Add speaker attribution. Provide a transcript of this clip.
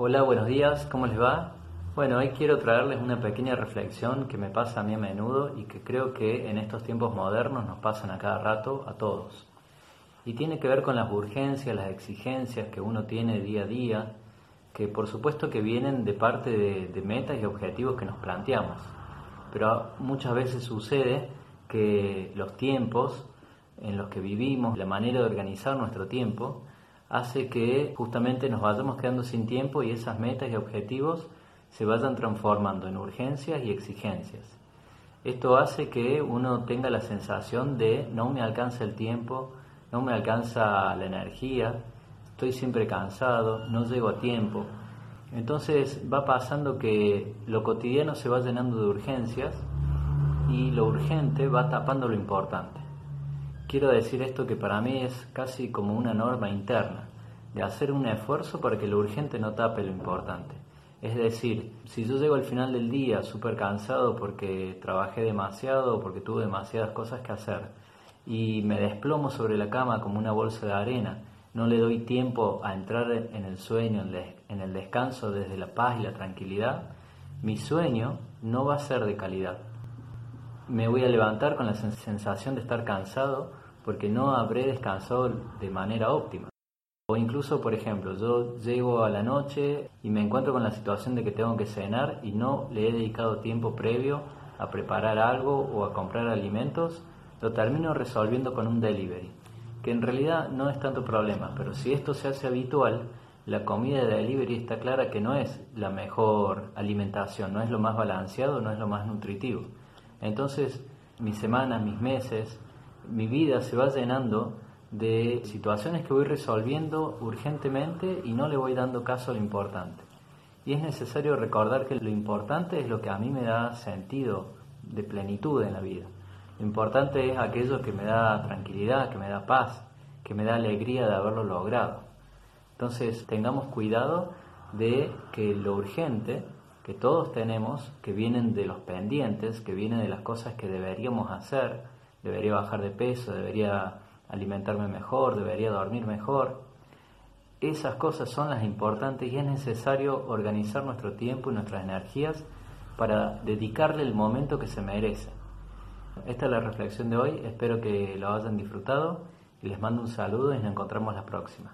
Speaker 1: Hola, buenos días, ¿cómo les va? Bueno, hoy quiero traerles una pequeña reflexión que me pasa a mí a menudo y que creo que en estos tiempos modernos nos pasan a cada rato a todos. Y tiene que ver con las urgencias, las exigencias que uno tiene día a día, que por supuesto que vienen de parte de, de metas y objetivos que nos planteamos. Pero muchas veces sucede que los tiempos en los que vivimos, la manera de organizar nuestro tiempo, hace que justamente nos vayamos quedando sin tiempo y esas metas y objetivos se vayan transformando en urgencias y exigencias. Esto hace que uno tenga la sensación de no me alcanza el tiempo, no me alcanza la energía, estoy siempre cansado, no llego a tiempo. Entonces va pasando que lo cotidiano se va llenando de urgencias y lo urgente va tapando lo importante. Quiero decir esto que para mí es casi como una norma interna, de hacer un esfuerzo para que lo urgente no tape lo importante. Es decir, si yo llego al final del día súper cansado porque trabajé demasiado o porque tuve demasiadas cosas que hacer y me desplomo sobre la cama como una bolsa de arena, no le doy tiempo a entrar en el sueño, en el descanso desde la paz y la tranquilidad, mi sueño no va a ser de calidad me voy a levantar con la sensación de estar cansado porque no habré descansado de manera óptima. O incluso, por ejemplo, yo llego a la noche y me encuentro con la situación de que tengo que cenar y no le he dedicado tiempo previo a preparar algo o a comprar alimentos, lo termino resolviendo con un delivery, que en realidad no es tanto problema, pero si esto se hace habitual, la comida de delivery está clara que no es la mejor alimentación, no es lo más balanceado, no es lo más nutritivo. Entonces, mis semanas, mis meses, mi vida se va llenando de situaciones que voy resolviendo urgentemente y no le voy dando caso a lo importante. Y es necesario recordar que lo importante es lo que a mí me da sentido de plenitud en la vida. Lo importante es aquello que me da tranquilidad, que me da paz, que me da alegría de haberlo logrado. Entonces tengamos cuidado de que lo urgente que todos tenemos, que vienen de los pendientes, que vienen de las cosas que deberíamos hacer, debería bajar de peso, debería alimentarme mejor, debería dormir mejor. Esas cosas son las importantes y es necesario organizar nuestro tiempo y nuestras energías para dedicarle el momento que se merece. Esta es la reflexión de hoy, espero que lo hayan disfrutado y les mando un saludo y nos encontramos la próxima.